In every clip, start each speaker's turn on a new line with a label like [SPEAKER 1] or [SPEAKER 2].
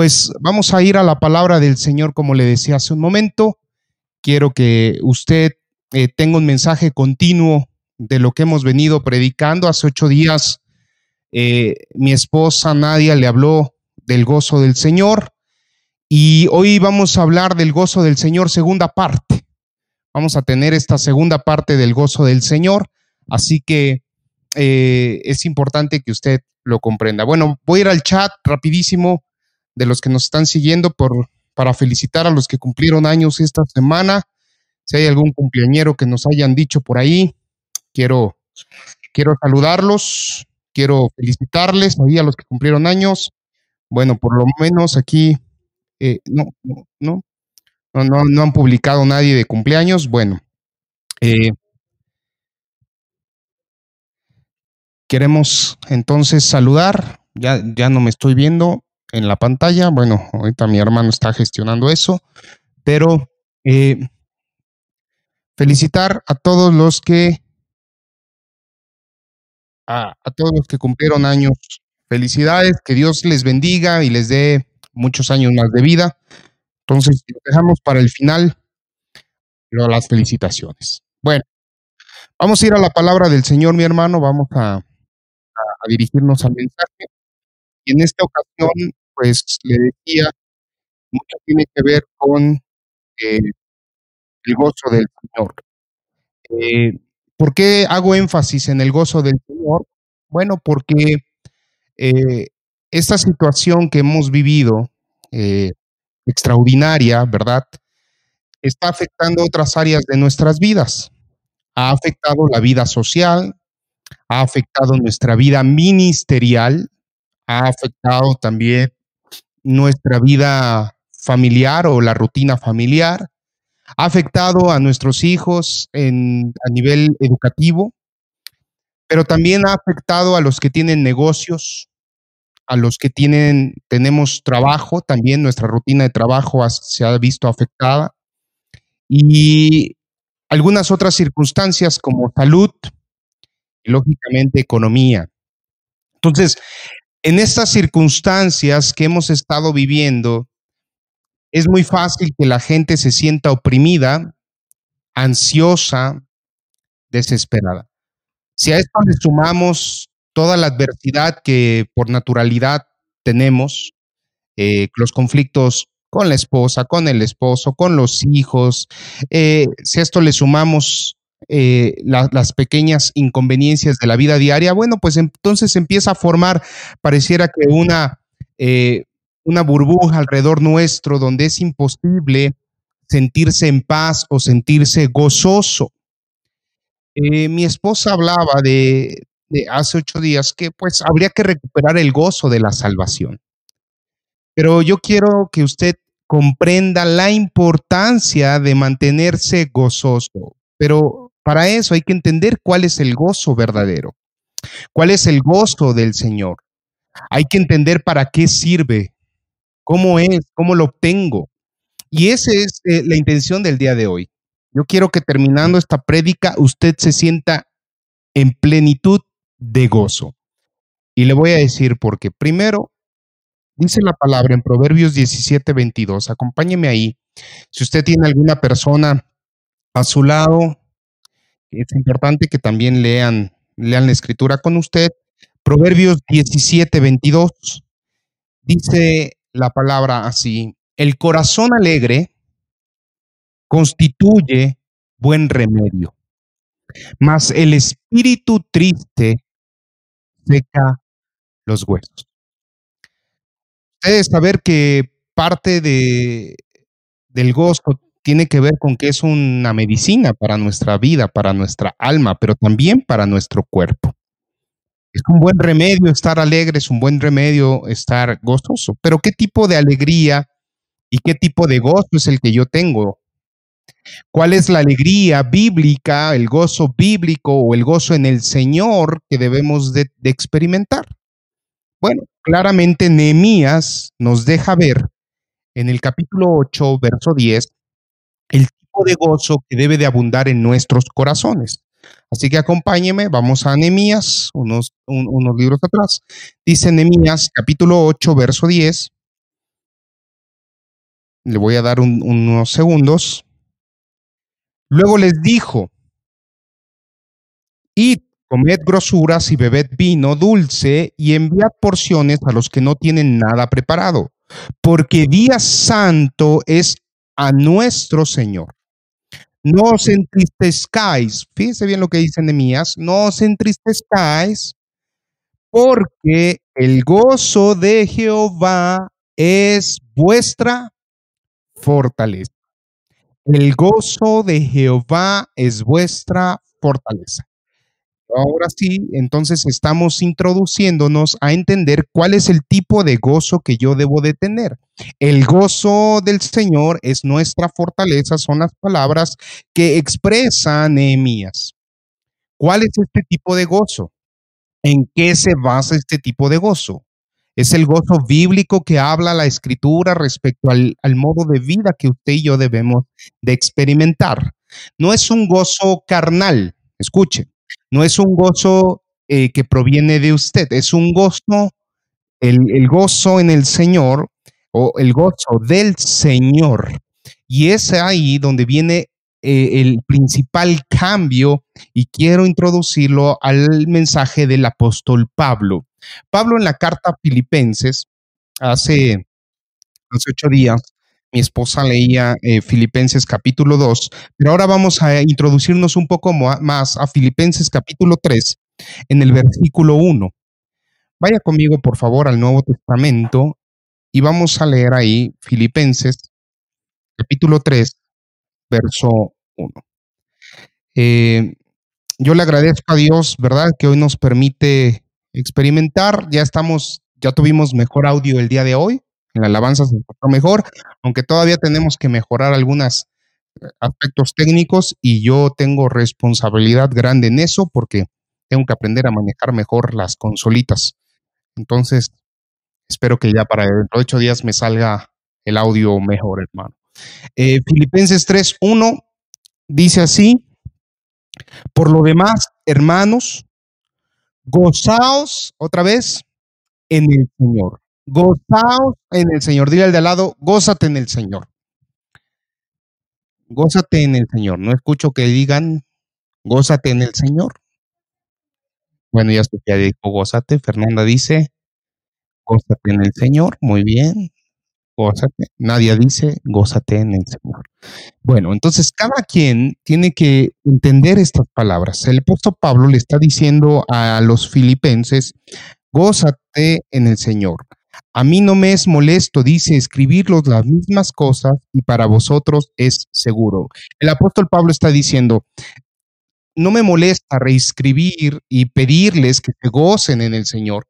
[SPEAKER 1] pues vamos a ir a la palabra del Señor, como le decía hace un momento. Quiero que usted eh, tenga un mensaje continuo de lo que hemos venido predicando. Hace ocho días eh, mi esposa Nadia le habló del gozo del Señor y hoy vamos a hablar del gozo del Señor, segunda parte. Vamos a tener esta segunda parte del gozo del Señor, así que eh, es importante que usted lo comprenda. Bueno, voy a ir al chat rapidísimo de los que nos están siguiendo por, para felicitar a los que cumplieron años esta semana. Si hay algún cumpleañero que nos hayan dicho por ahí, quiero, quiero saludarlos, quiero felicitarles ahí a los que cumplieron años. Bueno, por lo menos aquí eh, no, no, no, no, no, han publicado nadie de cumpleaños. Bueno, eh, queremos entonces saludar. Ya, ya no me estoy viendo en la pantalla. Bueno, ahorita mi hermano está gestionando eso, pero eh, felicitar a todos los que a, todos los que cumplieron años. Felicidades, que Dios les bendiga y les dé muchos años más de vida. Entonces, dejamos para el final las felicitaciones. Bueno, vamos a ir a la palabra del Señor, mi hermano, vamos a, a dirigirnos al mensaje. Y en esta ocasión, pues le decía, mucho tiene que ver con eh, el gozo del Señor. Eh, ¿Por qué hago énfasis en el gozo del Señor? Bueno, porque eh, esta situación que hemos vivido, extraordinaria, ¿verdad? Está afectando otras áreas de nuestras vidas. Ha afectado la vida social, ha afectado nuestra vida ministerial, ha afectado también nuestra vida familiar o la rutina familiar, ha afectado a nuestros hijos en, a nivel educativo, pero también ha afectado a los que tienen negocios, a los que tienen, tenemos trabajo, también nuestra rutina de trabajo se ha visto afectada y algunas otras circunstancias como salud y lógicamente economía. Entonces, en estas circunstancias que hemos estado viviendo, es muy fácil que la gente se sienta oprimida, ansiosa, desesperada. Si a esto le sumamos toda la adversidad que por naturalidad tenemos, eh, los conflictos con la esposa, con el esposo, con los hijos, eh, si a esto le sumamos eh, las pequeñas inconveniencias de la vida diaria, bueno, pues entonces empieza a formar, pareciera que una, una burbuja alrededor nuestro donde es imposible sentirse en paz o sentirse gozoso. mi esposa hablaba de, de hace ocho días que pues habría que recuperar el gozo de la salvación. Pero yo quiero que usted comprenda la importancia de mantenerse gozoso. Pero para eso hay que entender cuál es el gozo verdadero, cuál es el gozo del Señor. Hay que entender para qué sirve, cómo es, cómo lo obtengo. Y esa es eh, la intención del día de hoy. Yo quiero que terminando esta prédica usted se sienta en plenitud de gozo. Y le voy a decir porque primero dice la palabra en Proverbios 17, 22. Acompáñeme ahí. Si usted tiene alguna persona a su lado, es importante que también lean, lean la escritura con usted. Proverbios 17, 22 dice la palabra así, el corazón alegre constituye buen remedio, mas el espíritu triste seca los huesos. Ustedes saber que parte de, del gozo tiene que ver con que es una medicina para nuestra vida, para nuestra alma, pero también para nuestro cuerpo. Es un buen remedio estar alegre, es un buen remedio estar gozoso, pero ¿qué tipo de alegría y qué tipo de gozo es el que yo tengo? ¿Cuál es la alegría bíblica, el gozo bíblico o el gozo en el Señor que debemos de, experimentar? Bueno, claramente Nehemías nos deja ver en el capítulo 8, verso 10, el de gozo que debe de abundar en nuestros corazones. Así que acompáñeme, vamos a Nehemías, unos, unos libros atrás. Dice Nehemías, capítulo 8, verso 10, Le voy a dar un- unos segundos. Luego les dijo, id, comed grosuras y bebed vino dulce y enviad porciones a los que no tienen nada preparado, porque día santo es a nuestro Señor. No os entristezcáis, fíjense bien lo que dice Nehemías, no os entristezcáis, porque el gozo de Jehová es vuestra fortaleza. El gozo de Jehová es vuestra fortaleza. Ahora sí, entonces estamos introduciéndonos a entender cuál es el tipo de gozo que yo debo de tener. El gozo del Señor es nuestra fortaleza, son las palabras que expresa Nehemías. ¿Cuál es este tipo de gozo? ¿En qué se basa este tipo de gozo? Es el gozo bíblico que habla la escritura respecto al, al modo de vida que usted y yo debemos de experimentar. No es un gozo carnal, escuche, no es un gozo eh, que proviene de usted, es un gozo, el, gozo en el Señor o el gozo del Señor. Y es ahí donde viene eh, el principal cambio y quiero introducirlo al mensaje del apóstol Pablo. Pablo en la carta a Filipenses, hace, hace ocho días, mi esposa leía eh, Filipenses capítulo 2, pero ahora vamos a introducirnos un poco más a Filipenses capítulo 3 en el versículo 1. Vaya conmigo, por favor, al Nuevo Testamento y vamos a leer ahí Filipenses capítulo 3, verso 1. Eh, yo le agradezco a Dios, ¿verdad? Que hoy nos permite experimentar. Ya estamos, ya tuvimos mejor audio el día de hoy. En la alabanza se encontró mejor, aunque todavía tenemos que mejorar algunos aspectos técnicos y yo tengo responsabilidad grande en eso porque tengo que aprender a manejar mejor las consolitas. Entonces, espero que ya para dentro de ocho días me salga el audio mejor, hermano. Eh, Filipenses 3.1 dice así, por lo demás, hermanos, gozaos otra vez en el Señor. Gozaos en el Señor. Dile al de al lado, gózate en el Señor. Gózate en el Señor. No escucho que digan, gózate en el Señor. Bueno, ya Sofía dijo, gózate. Fernanda dice, gózate en el Señor. Muy bien. Gózate. Nadia dice, gózate en el Señor. Bueno, entonces cada quien tiene que entender estas palabras. El apóstol Pablo le está diciendo a los filipenses, gózate en el Señor. A mí no me es molesto, dice, escribirlos las mismas cosas y para vosotros es seguro. El apóstol Pablo está diciendo, no me molesta reescribir y pedirles que se gocen en el Señor.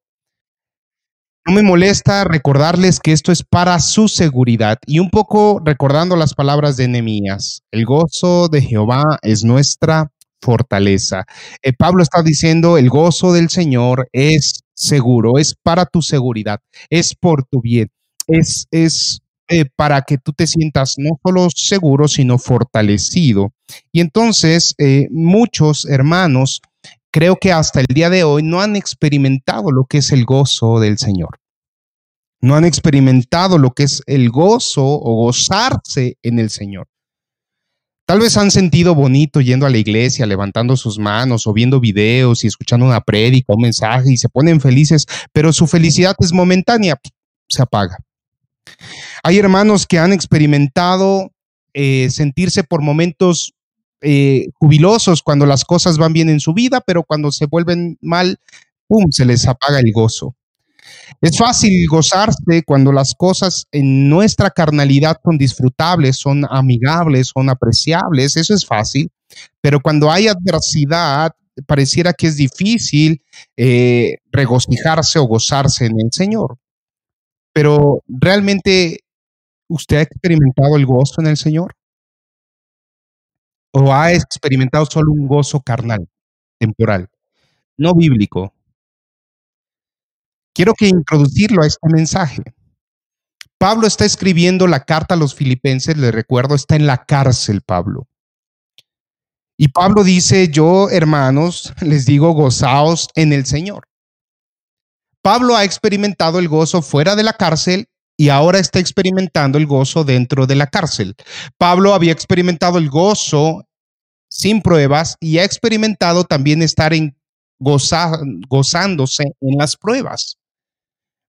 [SPEAKER 1] No me molesta recordarles que esto es para su seguridad y un poco recordando las palabras de Nehemías. El gozo de Jehová es nuestra fortaleza. Eh, Pablo está diciendo, el gozo del Señor es seguro, es para tu seguridad, es por tu bien, es, es eh, para que tú te sientas no solo seguro, sino fortalecido. Y entonces eh, muchos hermanos creo que hasta el día de hoy no han experimentado lo que es el gozo del Señor. No han experimentado lo que es el gozo o gozarse en el Señor. Tal vez han sentido bonito yendo a la iglesia, levantando sus manos o viendo videos y escuchando una prédica, un mensaje y se ponen felices, pero su felicidad es momentánea, se apaga. Hay hermanos que han experimentado eh, sentirse por momentos eh, jubilosos cuando las cosas van bien en su vida, pero cuando se vuelven mal, ¡pum!, se les apaga el gozo. Es fácil gozarse cuando las cosas en nuestra carnalidad son disfrutables, son amigables, son apreciables, eso es fácil, pero cuando hay adversidad, pareciera que es difícil eh, regocijarse o gozarse en el Señor. Pero realmente, ¿usted ha experimentado el gozo en el Señor? ¿O ha experimentado solo un gozo carnal, temporal, no bíblico? Quiero que introducirlo a este mensaje. Pablo está escribiendo la carta a los filipenses, le recuerdo, está en la cárcel Pablo. Y Pablo dice, yo hermanos, les digo, gozaos en el Señor. Pablo ha experimentado el gozo fuera de la cárcel y ahora está experimentando el gozo dentro de la cárcel. Pablo había experimentado el gozo sin pruebas y ha experimentado también estar en gozándose en las pruebas.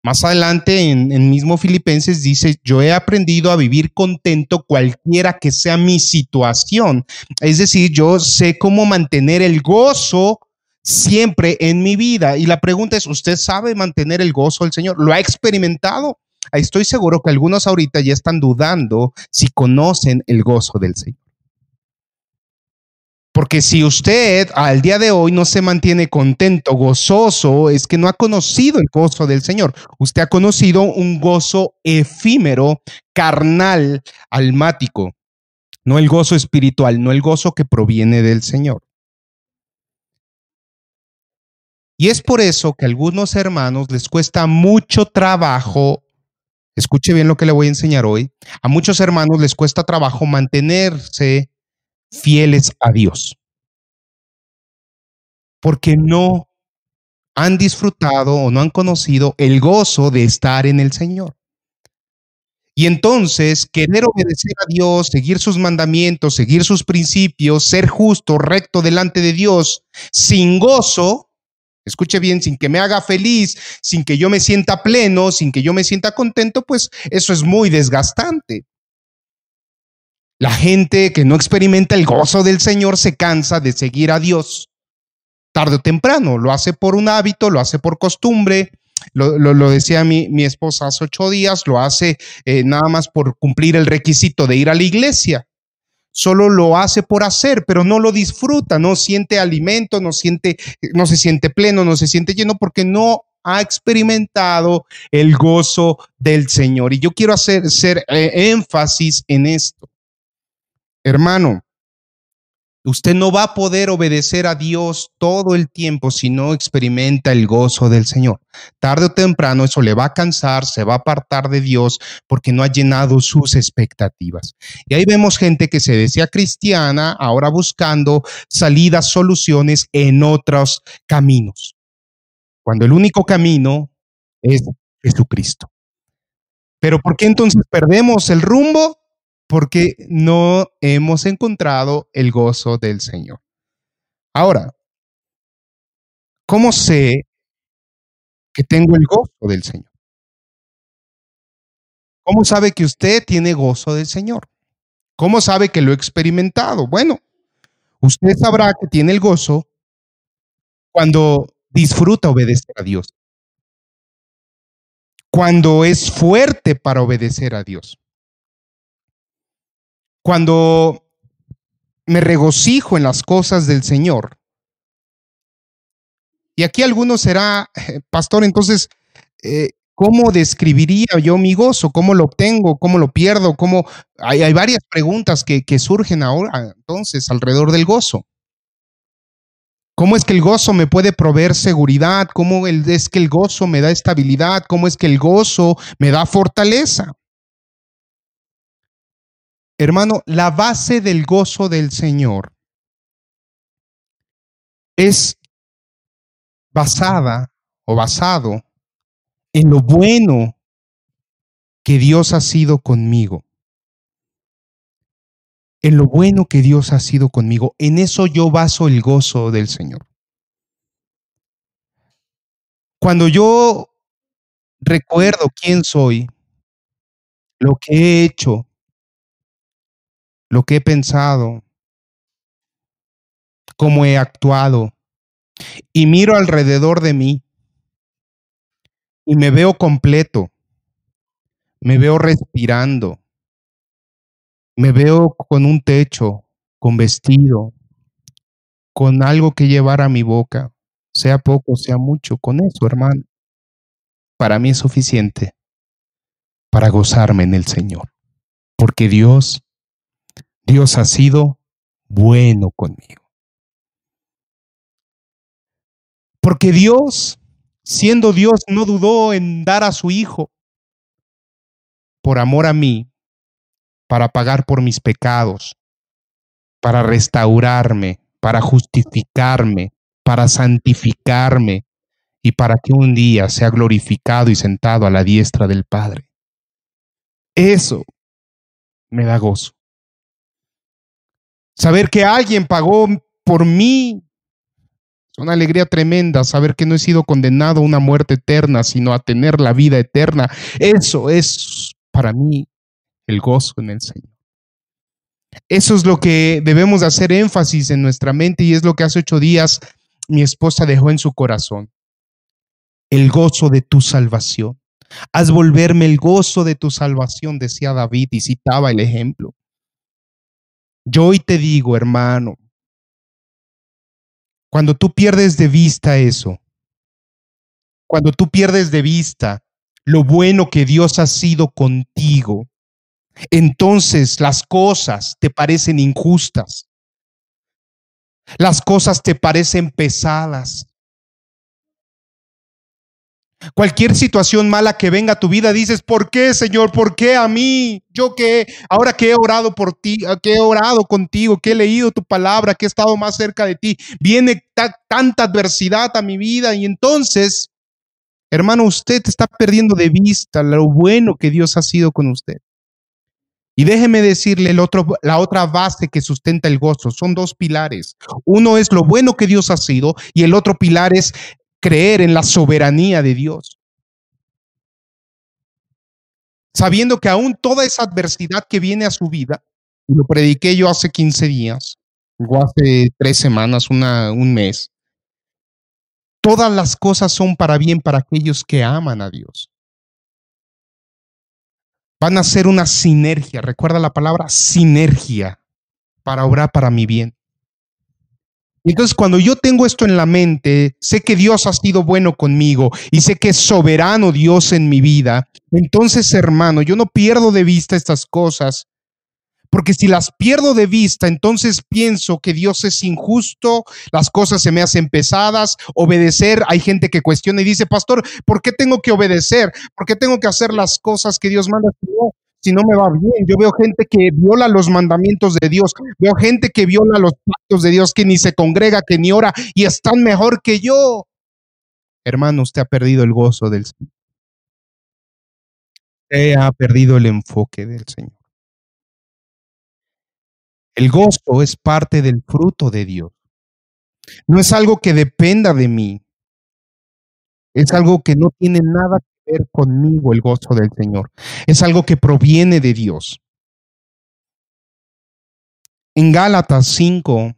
[SPEAKER 1] Más adelante en, en mismo Filipenses dice, yo he aprendido a vivir contento cualquiera que sea mi situación. Es decir, yo sé cómo mantener el gozo siempre en mi vida. Y la pregunta es, ¿usted sabe mantener el gozo del Señor? ¿Lo ha experimentado? Estoy seguro que algunos ahorita ya están dudando si conocen el gozo del Señor. Porque si usted al día de hoy no se mantiene contento, gozoso, es que no ha conocido el gozo del Señor. Usted ha conocido un gozo efímero, carnal, almático, no el gozo espiritual, no el gozo que proviene del Señor. Y es por eso que a algunos hermanos les cuesta mucho trabajo, escuche bien lo que le voy a enseñar hoy, a muchos hermanos les cuesta trabajo mantenerse fieles a Dios. Porque no han disfrutado o no han conocido el gozo de estar en el Señor. Y entonces querer obedecer a Dios, seguir sus mandamientos, seguir sus principios, ser justo, recto delante de Dios, sin gozo, escuche bien, sin que me haga feliz, sin que yo me sienta pleno, sin que yo me sienta contento, pues eso es muy desgastante. La gente que no experimenta el gozo del Señor se cansa de seguir a Dios tarde o temprano. Lo hace por un hábito, lo hace por costumbre. Lo, decía mi, mi, esposa hace ocho días, lo hace eh, nada más por cumplir el requisito de ir a la iglesia. Solo lo hace por hacer, pero no lo disfruta, no siente alimento, no siente, no se siente pleno, no se siente lleno porque no ha experimentado el gozo del Señor. Y yo quiero hacer, hacer eh, énfasis en esto. Hermano, usted no va a poder obedecer a Dios todo el tiempo si no experimenta el gozo del Señor. Tarde o temprano eso le va a cansar, se va a apartar de Dios porque no ha llenado sus expectativas. Y ahí vemos gente que se decía cristiana, ahora buscando salidas, soluciones en otros caminos. Cuando el único camino es Jesucristo. Pero ¿por qué entonces perdemos el rumbo? Porque no hemos encontrado el gozo del Señor. Ahora, ¿cómo sé que tengo el gozo del Señor? ¿Cómo sabe que usted tiene gozo del Señor? ¿Cómo sabe que lo he experimentado? Bueno, usted sabrá que tiene el gozo cuando disfruta obedecer a Dios, cuando es fuerte para obedecer a Dios cuando me regocijo en las cosas del Señor. Y aquí algunos será, eh, pastor, entonces, eh, ¿cómo describiría yo mi gozo? ¿Cómo lo obtengo? ¿Cómo lo pierdo? ¿Cómo? Hay, hay varias preguntas que, que surgen ahora, entonces, alrededor del gozo. ¿Cómo es que el gozo me puede proveer seguridad? ¿Cómo es que el gozo me da estabilidad? ¿Cómo es que el gozo me da fortaleza? Hermano, la base del gozo del Señor es basada o basado en lo bueno que Dios ha sido conmigo. En lo bueno que Dios ha sido conmigo. En eso yo baso el gozo del Señor. Cuando yo recuerdo quién soy, lo que he hecho, lo que he pensado, cómo he actuado, y miro alrededor de mí y me veo completo, me veo respirando, me veo con un techo, con vestido, con algo que llevar a mi boca, sea poco, sea mucho, con eso, hermano. Para mí es suficiente para gozarme en el Señor, porque Dios Dios ha sido bueno conmigo. Porque Dios, siendo Dios, no dudó en dar a su Hijo por amor a mí, para pagar por mis pecados, para restaurarme, para justificarme, para santificarme y para que un día sea glorificado y sentado a la diestra del Padre. Eso me da gozo. Saber que alguien pagó por mí es una alegría tremenda saber que no he sido condenado a una muerte eterna, sino a tener la vida eterna. Eso es para mí el gozo en el Señor. Eso es lo que debemos hacer énfasis en nuestra mente y es lo que hace ocho días mi esposa dejó en su corazón. El gozo de tu salvación. Haz volverme el gozo de tu salvación, decía David y citaba el ejemplo. Yo hoy te digo, hermano, cuando tú pierdes de vista eso, cuando tú pierdes de vista lo bueno que Dios ha sido contigo, entonces las cosas te parecen injustas. Las cosas te parecen pesadas. Cualquier situación mala que venga a tu vida, dices, ¿por qué, Señor? ¿Por qué a mí? Yo que ahora que he orado por ti, que he orado contigo, que he leído tu palabra, que he estado más cerca de ti, viene tanta adversidad a mi vida y entonces, hermano, usted está perdiendo de vista lo bueno que Dios ha sido con usted. Y déjeme decirle el otro, la otra base que sustenta el gozo. Son dos pilares. Uno es lo bueno que Dios ha sido y el otro pilar es creer en la soberanía de Dios. Sabiendo que aún toda esa adversidad que viene a su vida, lo prediqué yo hace 15 días, o hace tres semanas, una, un mes, todas las cosas son para bien para aquellos que aman a Dios. Van a ser una sinergia, recuerda la palabra sinergia, para obrar para mi bien. Entonces, cuando yo tengo esto en la mente, sé que Dios ha sido bueno conmigo y sé que es soberano Dios en mi vida. Entonces, hermano, yo no pierdo de vista estas cosas, porque si las pierdo de vista, entonces pienso que Dios es injusto, las cosas se me hacen pesadas, obedecer. Hay gente que cuestiona y dice, pastor, ¿por qué tengo que obedecer? ¿Por qué tengo que hacer las cosas que Dios manda? Si no me va bien. Yo veo gente que viola los mandamientos de Dios, veo gente que viola los pactos de Dios, que ni se congrega, que ni ora y están mejor que yo. Hermano, usted ha perdido el gozo del Señor. Usted ha perdido el enfoque del Señor. El gozo es parte del fruto de Dios. No es algo que dependa de mí. Es algo que no tiene nada conmigo el gozo del Señor. Es algo que proviene de Dios. En Gálatas 5,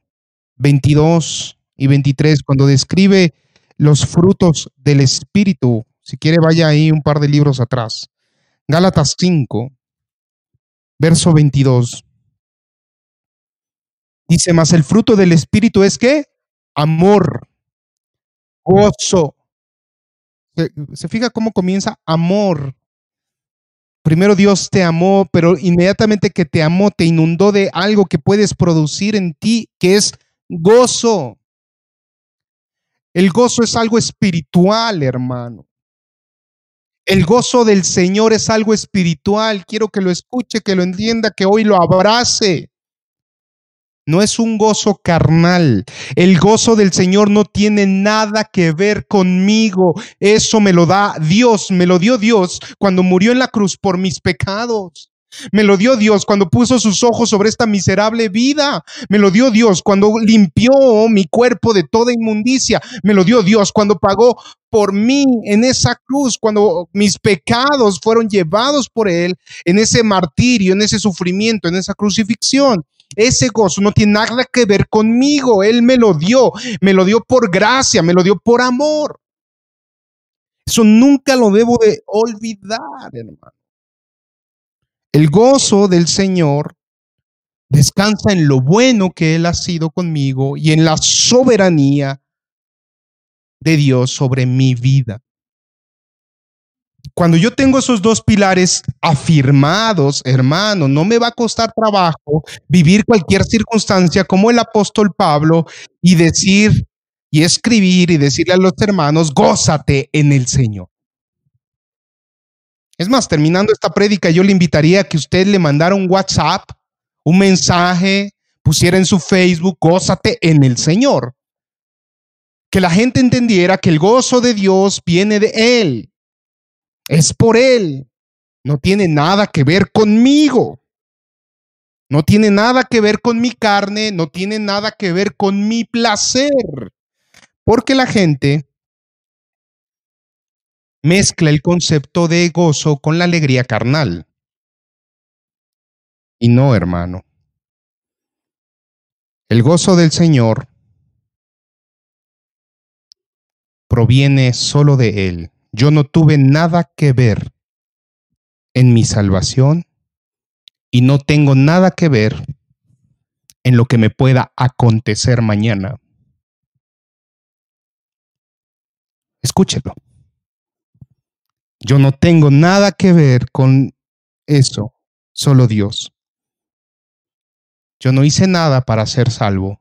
[SPEAKER 1] 22 y 23, cuando describe los frutos del Espíritu, si quiere vaya ahí un par de libros atrás. Gálatas 5, verso 22. Dice, más el fruto del Espíritu es que amor, gozo, se, fija cómo comienza amor. Primero Dios te amó, pero inmediatamente que te amó, te inundó de algo que puedes producir en ti, que es gozo. El gozo es algo espiritual, hermano. El gozo del Señor es algo espiritual. Quiero que lo escuche, que lo entienda, que hoy lo abrace. No es un gozo carnal. El gozo del Señor no tiene nada que ver conmigo. Eso me lo da Dios, me lo dio Dios cuando murió en la cruz por mis pecados. Me lo dio Dios cuando puso sus ojos sobre esta miserable vida. Me lo dio Dios cuando limpió mi cuerpo de toda inmundicia. Me lo dio Dios cuando pagó por mí en esa cruz, cuando mis pecados fueron llevados por Él en ese martirio, en ese sufrimiento, en esa crucifixión. Ese gozo no tiene nada que ver conmigo. Él me lo dio. Me lo dio por gracia, me lo dio por amor. Eso nunca lo debo de olvidar, hermano. El gozo del Señor descansa en lo bueno que Él ha sido conmigo y en la soberanía de Dios sobre mi vida. Cuando yo tengo esos dos pilares afirmados, hermano, no me va a costar trabajo vivir cualquier circunstancia como el apóstol Pablo y decir y escribir y decirle a los hermanos, gózate en el Señor. Es más, terminando esta prédica, yo le invitaría a que usted le mandara un WhatsApp, un mensaje, pusiera en su Facebook, gózate en el Señor. Que la gente entendiera que el gozo de Dios viene de Él es por Él. No tiene nada que ver conmigo. No tiene nada que ver con mi carne, no tiene nada que ver con mi placer. Porque la gente mezcla el concepto de gozo con la alegría carnal. Y no, hermano. El gozo del Señor proviene solo de Él. Yo no tuve nada que ver en mi salvación y no tengo nada que ver en lo que me pueda acontecer mañana. Escúchelo. Yo no tengo nada que ver con eso, solo Dios. Yo no hice nada para ser salvo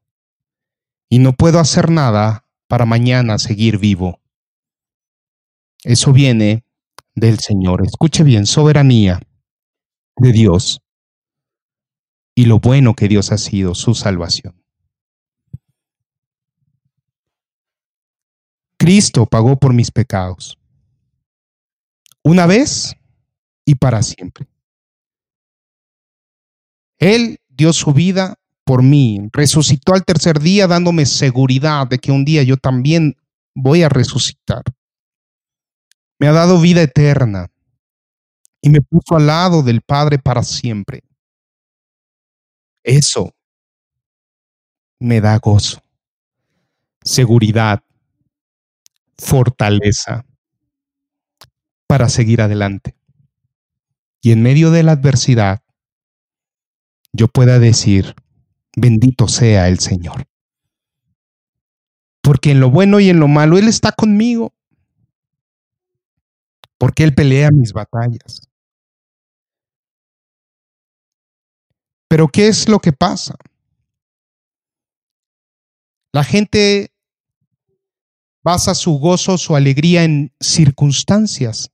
[SPEAKER 1] y no puedo hacer nada para mañana seguir vivo. Eso viene del Señor. Escuche bien, soberanía de Dios y lo bueno que Dios ha sido, su salvación. Cristo pagó por mis pecados, una vez y para siempre. Él dio su vida por mí, resucitó al tercer día dándome seguridad de que un día yo también voy a resucitar. Me ha dado vida eterna y me puso al lado del Padre para siempre. Eso me da gozo, seguridad, fortaleza para seguir adelante. Y en medio de la adversidad, yo pueda decir, bendito sea el Señor. Porque en lo bueno y en lo malo Él está conmigo. Porque Él pelea mis batallas. Pero ¿qué es lo que pasa? La gente basa su gozo, su alegría en circunstancias.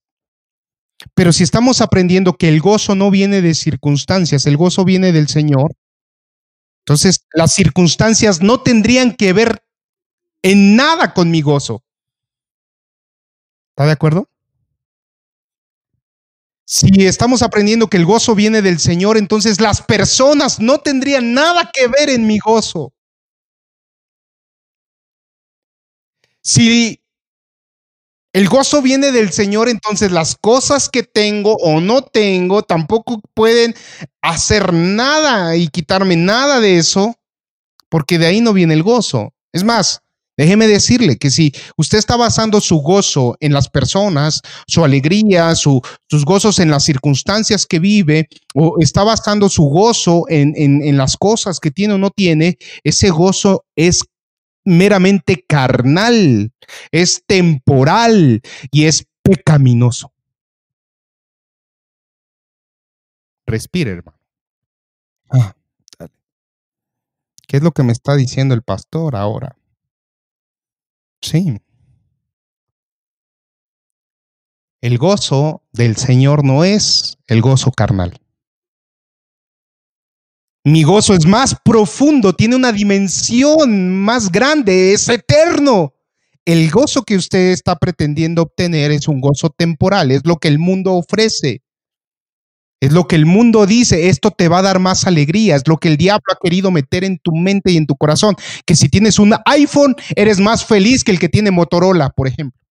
[SPEAKER 1] Pero si estamos aprendiendo que el gozo no viene de circunstancias, el gozo viene del Señor, entonces las circunstancias no tendrían que ver en nada con mi gozo. ¿Está de acuerdo? Si estamos aprendiendo que el gozo viene del Señor, entonces las personas no tendrían nada que ver en mi gozo. Si el gozo viene del Señor, entonces las cosas que tengo o no tengo tampoco pueden hacer nada y quitarme nada de eso, porque de ahí no viene el gozo. Es más, déjeme decirle que si usted está basando su gozo en las personas, su alegría, sus gozos en las circunstancias que vive, o está basando su gozo en, en las cosas que tiene o no tiene, ese gozo es meramente carnal, es temporal y es pecaminoso. Respire, hermano. Ah, ¿Qué es lo que me está diciendo el pastor ahora? Sí. El gozo del Señor no es el gozo carnal. Mi gozo es más profundo, tiene una dimensión más grande, es eterno. El gozo que usted está pretendiendo obtener es un gozo temporal, es lo que el mundo ofrece. Es lo que el mundo dice, esto te va a dar más alegría, es lo que el diablo ha querido meter en tu mente y en tu corazón, que si tienes un iPhone eres más feliz que el que tiene Motorola, por ejemplo.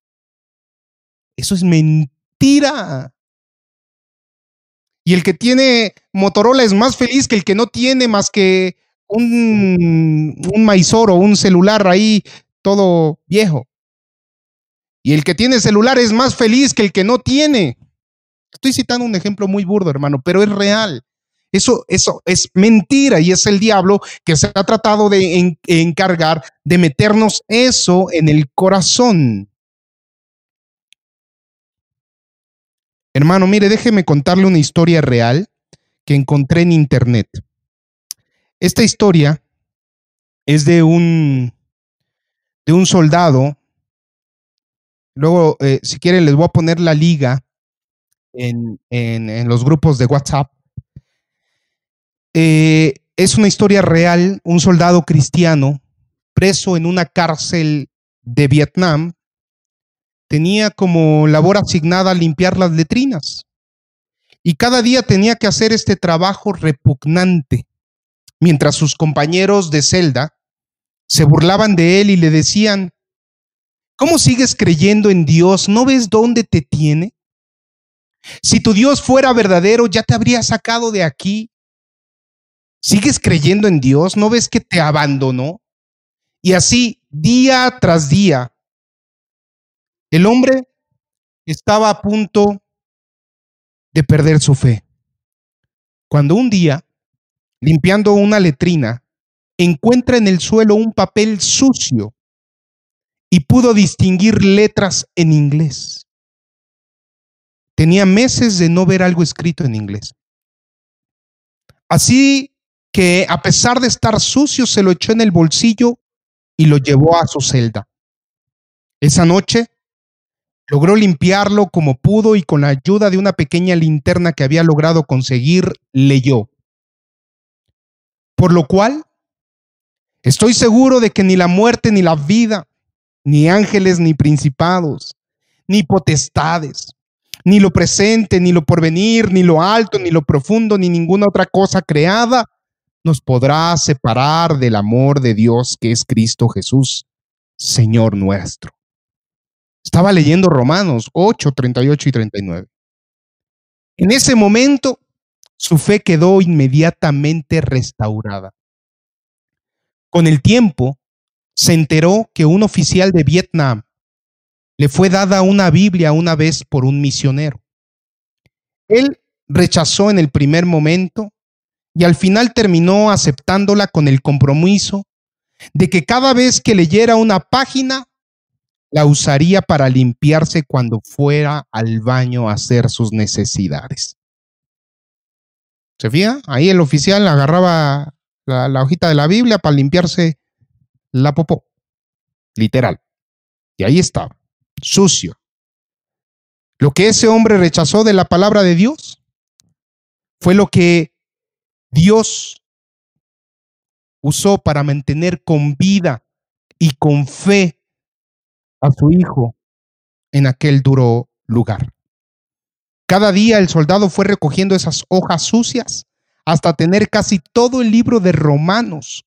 [SPEAKER 1] Eso es mentira. Y el que tiene Motorola es más feliz que el que no tiene más que un, un maizoro, un celular ahí todo viejo. Y el que tiene celular es más feliz que el que no tiene. Estoy citando un ejemplo muy burdo, hermano, pero es real. Eso, eso es mentira y es el diablo que se ha tratado de encargar de meternos eso en el corazón. Hermano, mire, déjeme contarle una historia real que encontré en internet. Esta historia es de un, de un soldado. Luego, eh, si quieren, les voy a poner la liga en, los grupos de WhatsApp. Eh, es una historia real, un soldado cristiano preso en una cárcel de Vietnam tenía como labor asignada limpiar las letrinas. y cada día tenía que hacer este trabajo repugnante, mientras sus compañeros de celda se burlaban de él y le decían, ¿cómo sigues creyendo en Dios? ¿No ves dónde te tiene? Si tu Dios fuera verdadero, ya te habría sacado de aquí. ¿Sigues creyendo en Dios? ¿No ves que te abandonó? Y así, día tras día, el hombre estaba a punto de perder su fe. Cuando un día, limpiando una letrina, encuentra en el suelo un papel sucio y pudo distinguir letras en inglés. Tenía meses de no ver algo escrito en inglés. Así que a pesar de estar sucio, se lo echó en el bolsillo y lo llevó a su celda. Esa noche logró limpiarlo como pudo y con la ayuda de una pequeña linterna que había logrado conseguir, leyó. Por lo cual, estoy seguro de que ni la muerte ni la vida, ni ángeles ni principados, ni potestades, ni lo presente, ni lo porvenir, ni lo alto, ni lo profundo, ni ninguna otra cosa creada nos podrá separar del amor de Dios que es Cristo Jesús, Señor nuestro. Estaba leyendo Romanos 8, 38 y 39. En ese momento, su fe quedó inmediatamente restaurada. Con el tiempo, se enteró que un oficial de Vietnam le fue dada una Biblia una vez por un misionero. Él rechazó en el primer momento y al final terminó aceptándola con el compromiso de que cada vez que leyera una página, la usaría para limpiarse cuando fuera al baño a hacer sus necesidades. ¿Se fija? Ahí el oficial agarraba la, la hojita de la Biblia para limpiarse la popó, literal. Y ahí estaba, sucio. Lo que ese hombre rechazó de la palabra de Dios fue lo que Dios usó para mantener con vida y con fe a su hijo en aquel duro lugar. Cada día el soldado fue recogiendo esas hojas sucias hasta tener casi todo el libro de Romanos.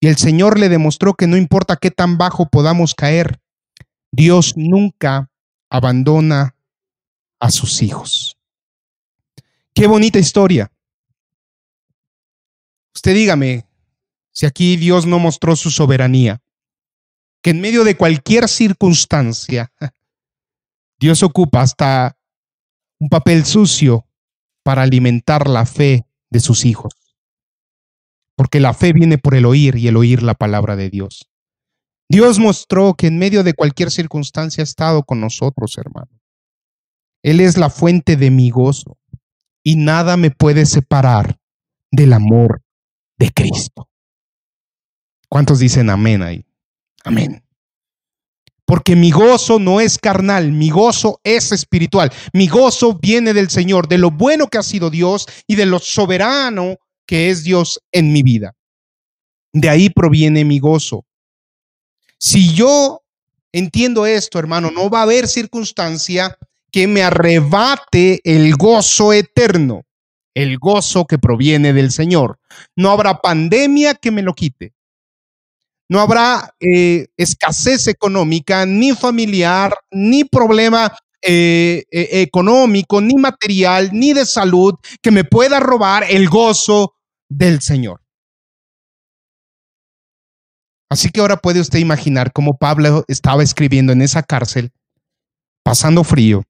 [SPEAKER 1] Y el Señor le demostró que no importa qué tan bajo podamos caer, Dios nunca abandona a sus hijos. Qué bonita historia. Usted dígame si aquí Dios no mostró su soberanía, que en medio de cualquier circunstancia, Dios ocupa hasta un papel sucio para alimentar la fe de sus hijos. Porque la fe viene por el oír y el oír la palabra de Dios. Dios mostró que en medio de cualquier circunstancia ha estado con nosotros, hermano. Él es la fuente de mi gozo y nada me puede separar del amor de Cristo. ¿Cuántos dicen amén ahí? Amén. Porque mi gozo no es carnal, mi gozo es espiritual. Mi gozo viene del Señor, de lo bueno que ha sido Dios y de lo soberano que es Dios en mi vida. De ahí proviene mi gozo. Si yo entiendo esto, hermano, no va a haber circunstancia que me arrebate el gozo eterno el gozo que proviene del Señor. No habrá pandemia que me lo quite. No habrá eh, escasez económica, ni familiar, ni problema eh, eh, económico, ni material, ni de salud que me pueda robar el gozo del Señor. Así que ahora puede usted imaginar cómo Pablo estaba escribiendo en esa cárcel, pasando frío,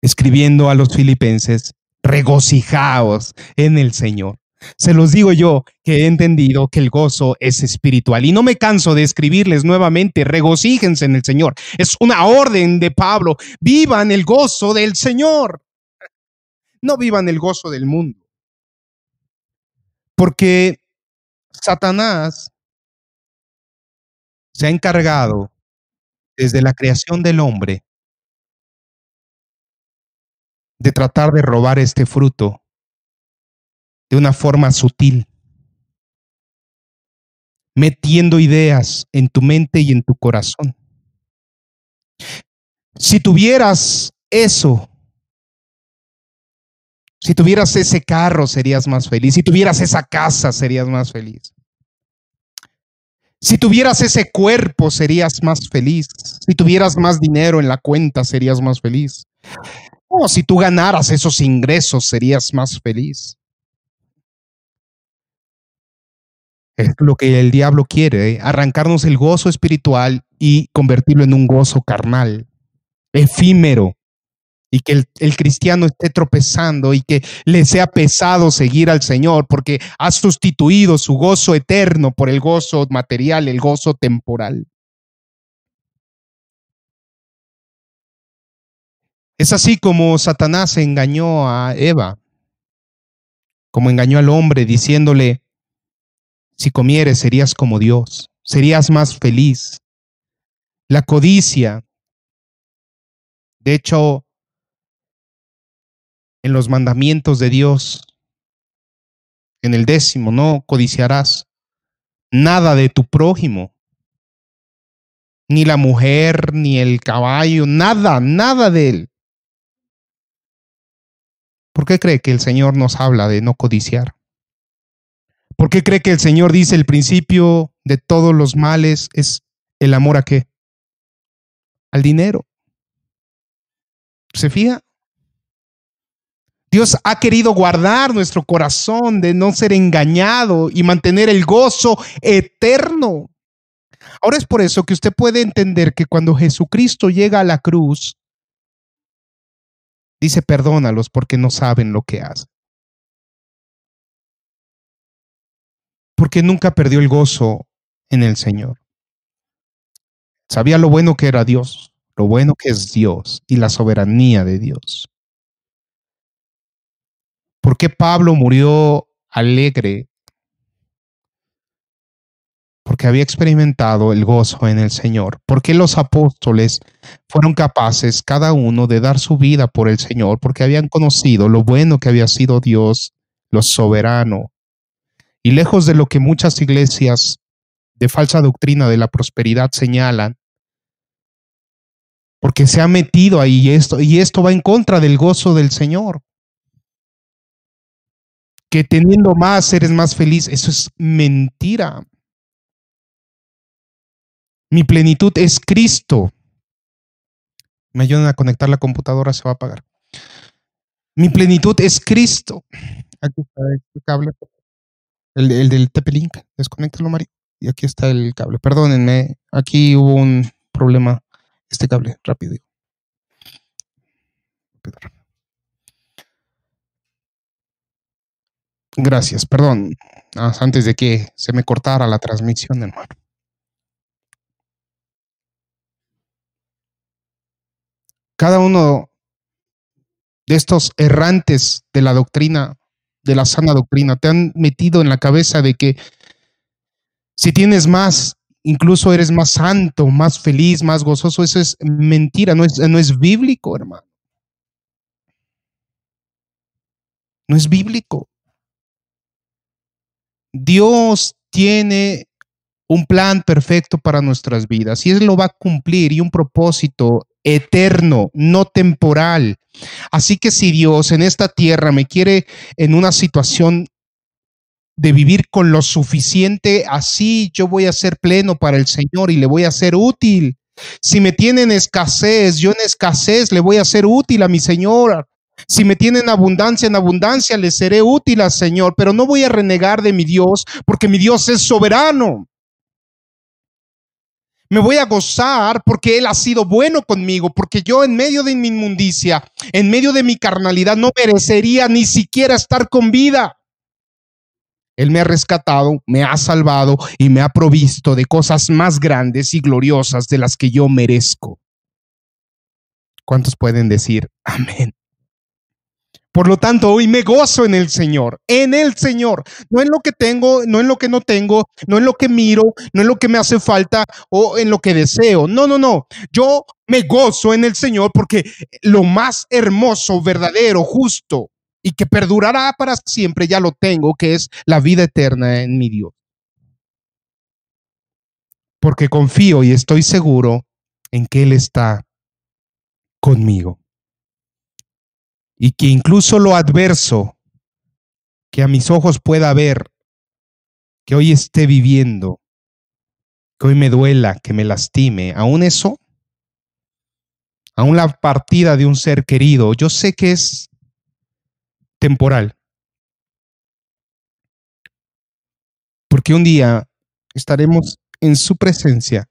[SPEAKER 1] escribiendo a los filipenses, regocijaos en el Señor. Se los digo yo que he entendido que el gozo es espiritual y no me canso de escribirles nuevamente, regocíjense en el Señor. Es una orden de Pablo, vivan el gozo del Señor. No vivan el gozo del mundo. Porque Satanás se ha encargado desde la creación del hombre de tratar de robar este fruto de una forma sutil, metiendo ideas en tu mente y en tu corazón. Si tuvieras eso Si tuvieras ese carro, serías más feliz. Si tuvieras esa casa, serías más feliz. Si tuvieras ese cuerpo, serías más feliz. Si tuvieras más dinero en la cuenta, serías más feliz. O si tú ganaras esos ingresos, serías más feliz. Es lo que el diablo quiere, ¿eh? arrancarnos el gozo espiritual y convertirlo en un gozo carnal, efímero, y que el, cristiano esté tropezando y que le sea pesado seguir al Señor porque ha sustituido su gozo eterno por el gozo material, el gozo temporal. Es así como Satanás engañó a Eva, como engañó al hombre diciéndole, si comieres serías como Dios, serías más feliz. La codicia. De hecho, en los mandamientos de Dios, en el décimo, no codiciarás nada de tu prójimo, ni la mujer, ni el caballo, nada, nada de él. ¿Por qué cree que el Señor nos habla de no codiciar? ¿Por qué cree que el Señor dice el principio de todos los males es el amor a qué? Al dinero. ¿Se fija? Dios ha querido guardar nuestro corazón de no ser engañado y mantener el gozo eterno. Ahora es por eso que usted puede entender que cuando Jesucristo llega a la cruz, dice perdónalos porque no saben lo que hacen. porque nunca perdió el gozo en el Señor. Sabía lo bueno que era Dios, lo bueno que es Dios y la soberanía de Dios. ¿Por qué Pablo murió alegre? Porque había experimentado el gozo en el Señor. ¿Por qué los apóstoles fueron capaces cada uno de dar su vida por el Señor? Porque habían conocido lo bueno que había sido Dios, lo soberano, y lejos de lo que muchas iglesias de falsa doctrina de la prosperidad señalan, porque se ha metido ahí esto, y esto va en contra del gozo del Señor. Que teniendo más eres más feliz, eso es mentira. Mi plenitud es Cristo. Me ayudan a conectar la computadora, se va a apagar. Mi plenitud es Cristo. Aquí está este cable. El, el del TP-Link, desconéctalo, Mario. Y aquí está el cable. Perdónenme, aquí hubo un problema. Este cable, rápido. Gracias, perdón. Ah, antes de que se me cortara la transmisión, hermano. Cada uno de estos errantes de la doctrina de la sana doctrina. Te han metido en la cabeza de que si tienes más, incluso eres más santo, más feliz, más gozoso. Eso es mentira, no es, no es bíblico, hermano. No es bíblico. Dios tiene un plan perfecto para nuestras vidas y Él lo va a cumplir y un propósito eterno, no temporal. Así que si Dios en esta tierra me quiere en una situación de vivir con lo suficiente, así yo voy a ser pleno para el Señor y le voy a ser útil. Si me tienen escasez, yo en escasez le voy a ser útil a mi Señor. Si me tienen abundancia, en abundancia le seré útil al Señor, pero no voy a renegar de mi Dios porque mi Dios es soberano. Me voy a gozar porque Él ha sido bueno conmigo, porque yo en medio de mi inmundicia, en medio de mi carnalidad, no merecería ni siquiera estar con vida. Él me ha rescatado, me ha salvado y me ha provisto de cosas más grandes y gloriosas de las que yo merezco. ¿Cuántos pueden decir amén? Por lo tanto, hoy me gozo en el Señor, en el Señor, no en lo que tengo, no en lo que no tengo, no en lo que miro, no en lo que me hace falta o en lo que deseo. No, no, no. Yo me gozo en el Señor porque lo más hermoso, verdadero, justo y que perdurará para siempre ya lo tengo, que es la vida eterna en mi Dios. Porque confío y estoy seguro en que Él está conmigo. Y que incluso lo adverso que a mis ojos pueda ver, que hoy esté viviendo, que hoy me duela, que me lastime, aún eso, aún la partida de un ser querido, yo sé que es temporal. Porque un día estaremos en su presencia,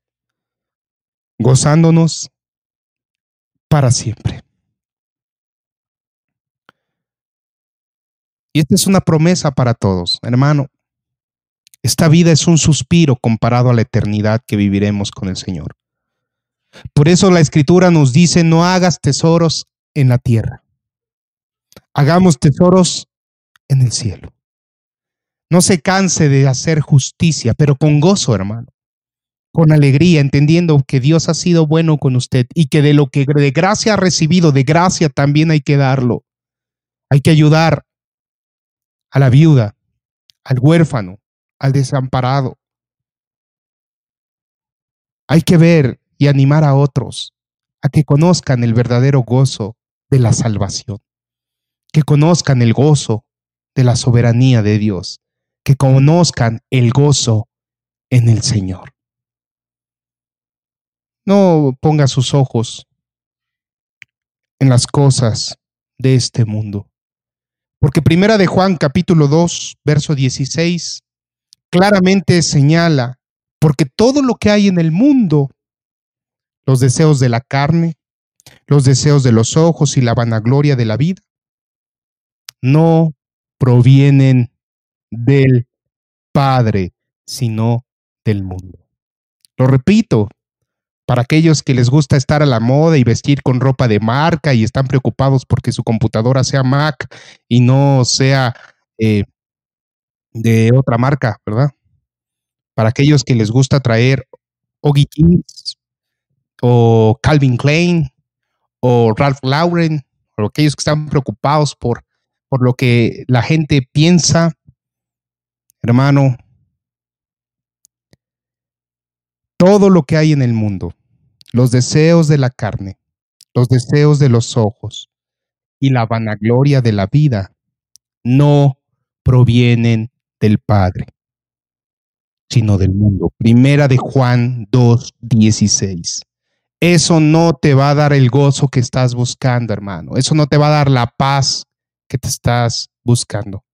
[SPEAKER 1] gozándonos para siempre. Y esta es una promesa para todos, hermano. Esta vida es un suspiro comparado a la eternidad que viviremos con el Señor. Por eso la escritura nos dice, no hagas tesoros en la tierra. Hagamos tesoros en el cielo. No se canse de hacer justicia, pero con gozo, hermano. Con alegría, entendiendo que Dios ha sido bueno con usted y que de lo que de gracia ha recibido, de gracia también hay que darlo. Hay que ayudar a la viuda, al huérfano, al desamparado. Hay que ver y animar a otros a que conozcan el verdadero gozo de la salvación, que conozcan el gozo de la soberanía de Dios, que conozcan el gozo en el Señor. No ponga sus ojos en las cosas de este mundo. Porque primera de Juan capítulo 2, verso 16, claramente señala, porque todo lo que hay en el mundo, los deseos de la carne, los deseos de los ojos y la vanagloria de la vida, no provienen del Padre, sino del mundo. Lo repito, para aquellos que les gusta estar a la moda y vestir con ropa de marca y están preocupados porque su computadora sea Mac y no sea eh, de otra marca, ¿verdad? Para aquellos que les gusta traer Oggy Jeans o Calvin Klein o Ralph Lauren, o aquellos que están preocupados por, por lo que la gente piensa, hermano, todo lo que hay en el mundo, los deseos de la carne, los deseos de los ojos y la vanagloria de la vida, no provienen del Padre, sino del mundo. Primera de Juan 2.16. Eso no te va a dar el gozo que estás buscando, hermano. Eso no te va a dar la paz que te estás buscando.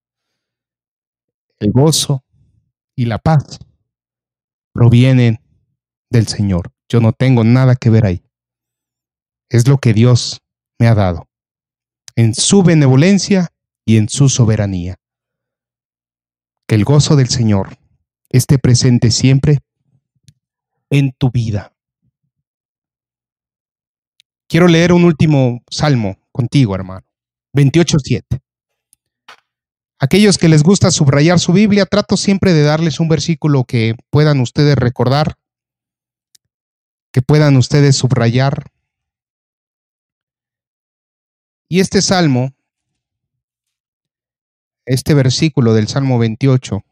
[SPEAKER 1] El gozo y la paz provienen del Señor. Yo no tengo nada que ver ahí. Es lo que Dios me ha dado en su benevolencia y en su soberanía que el gozo del Señor esté presente siempre en tu vida. Quiero leer un último salmo contigo, hermano. 28.7. Aquellos que les gusta subrayar su Biblia, trato siempre de darles un versículo que puedan ustedes recordar, que puedan ustedes subrayar. Y este salmo este versículo del Salmo 28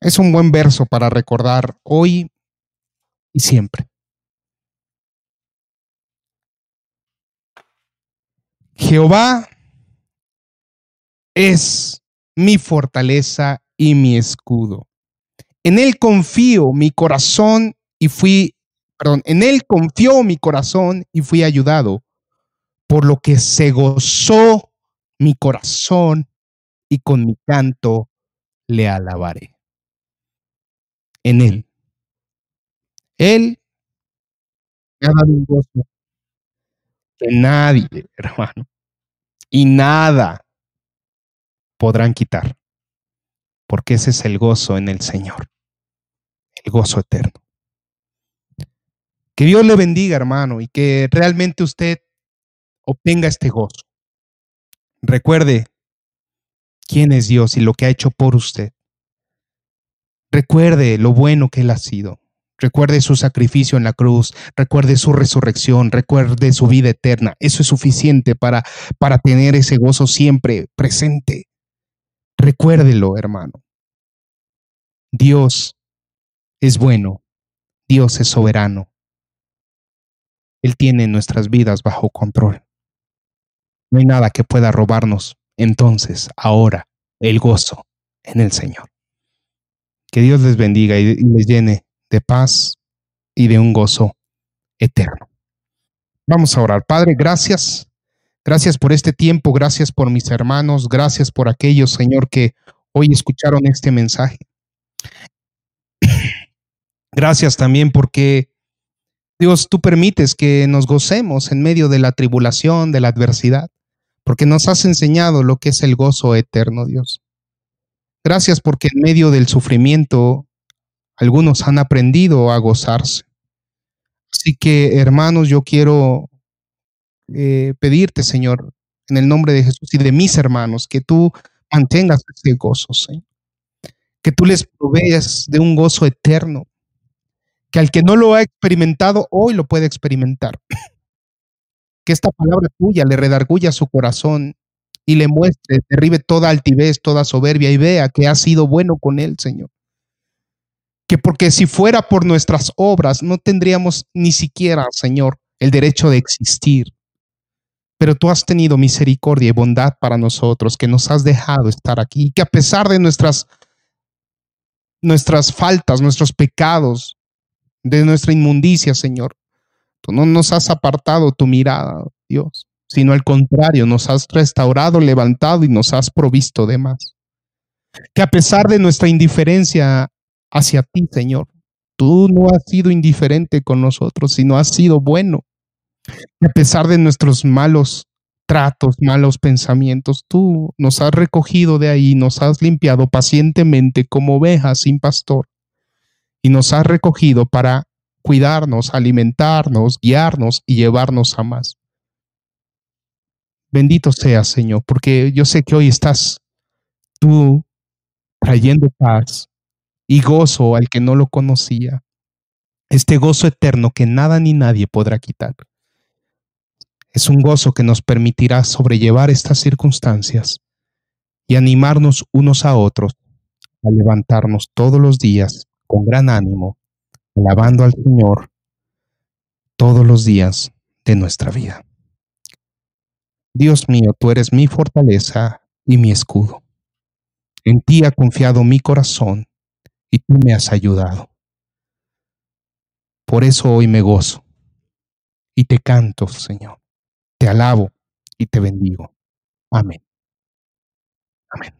[SPEAKER 1] es un buen verso para recordar hoy y siempre. Jehová es mi fortaleza y mi escudo. En él confío mi corazón y fui, perdón, en él confió mi corazón y fui ayudado, por lo que se gozó mi corazón y con mi canto le alabaré. En Él. Él me ha dado un gozo que nadie, hermano, y nada podrán quitar, porque ese es el gozo en el Señor, el gozo eterno. Que Dios le bendiga, hermano, y que realmente usted obtenga este gozo. Recuerde quién es Dios y lo que ha hecho por usted. Recuerde lo bueno que Él ha sido. Recuerde su sacrificio en la cruz, recuerde su resurrección, recuerde su vida eterna. Eso es suficiente para, para tener ese gozo siempre presente. Recuérdelo, hermano. Dios es bueno, Dios es soberano. Él tiene nuestras vidas bajo control. No hay nada que pueda robarnos entonces, ahora, el gozo en el Señor. Que Dios les bendiga y les llene de paz y de un gozo eterno. Vamos a orar. Padre, gracias. Gracias por este tiempo, gracias por mis hermanos, gracias por aquellos, Señor, que hoy escucharon este mensaje. Gracias también porque, Dios, tú permites que nos gocemos en medio de la tribulación, de la adversidad, porque nos has enseñado lo que es el gozo eterno, Dios. Gracias porque en medio del sufrimiento algunos han aprendido a gozarse. Así que, hermanos, yo quiero eh, pedirte, Señor, en el nombre de Jesús y de mis hermanos, que tú mantengas ese gozo, Señor. Que tú les proveas de un gozo eterno, que al que no lo ha experimentado, hoy lo puede experimentar. Que esta palabra tuya le redarguya su corazón y le muestre, derribe toda altivez, toda soberbia y vea que ha sido bueno con él, Señor. Que porque si fuera por nuestras obras, no tendríamos ni siquiera, Señor, el derecho de existir. Pero tú has tenido misericordia y bondad para nosotros, que nos has dejado estar aquí, y que a pesar de nuestras, nuestras faltas, nuestros pecados, de nuestra inmundicia, Señor. Tú no nos has apartado tu mirada, Dios, sino al contrario, nos has restaurado, levantado y nos has provisto de más. Que a pesar de nuestra indiferencia hacia ti, Señor, tú no has sido indiferente con nosotros, sino has sido bueno. A pesar de nuestros malos tratos, malos pensamientos, tú nos has recogido de ahí, nos has limpiado pacientemente como ovejas sin pastor y nos has recogido para cuidarnos, alimentarnos, guiarnos y llevarnos a más. Bendito seas, Señor, porque yo sé que hoy estás tú trayendo paz y gozo al que no lo conocía. Este gozo eterno que nada ni nadie podrá quitar. Es un gozo que nos permitirá sobrellevar estas circunstancias y animarnos unos a otros a levantarnos todos los días con gran ánimo, alabando al Señor todos los días de nuestra vida. Dios mío, tú eres mi fortaleza y mi escudo. En ti ha confiado mi corazón y tú me has ayudado. Por eso hoy me gozo y te canto, Señor. Te alabo y te bendigo. Amén. Amén.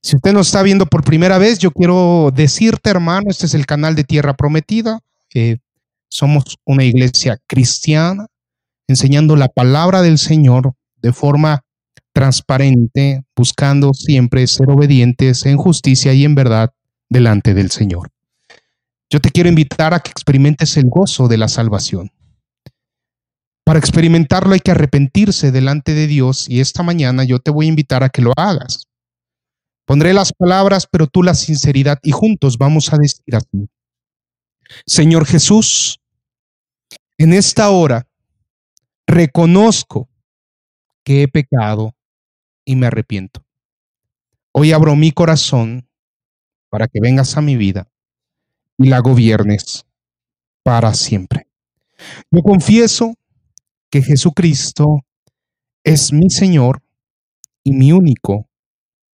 [SPEAKER 1] Si usted nos está viendo por primera vez, yo quiero decirte, hermano, este es el canal de Tierra Prometida. somos una iglesia cristiana enseñando la palabra del Señor de forma transparente, buscando siempre ser obedientes en justicia y en verdad delante del Señor. Yo te quiero invitar a que experimentes el gozo de la salvación. Para experimentarlo hay que arrepentirse delante de Dios y esta mañana yo te voy a invitar a que lo hagas. Pondré las palabras, pero tú la sinceridad y juntos vamos a decir así. Señor Jesús, en esta hora reconozco que he pecado y me arrepiento. Hoy abro mi corazón para que vengas a mi vida y la gobiernes para siempre. Yo confieso que Jesucristo es mi Señor y mi único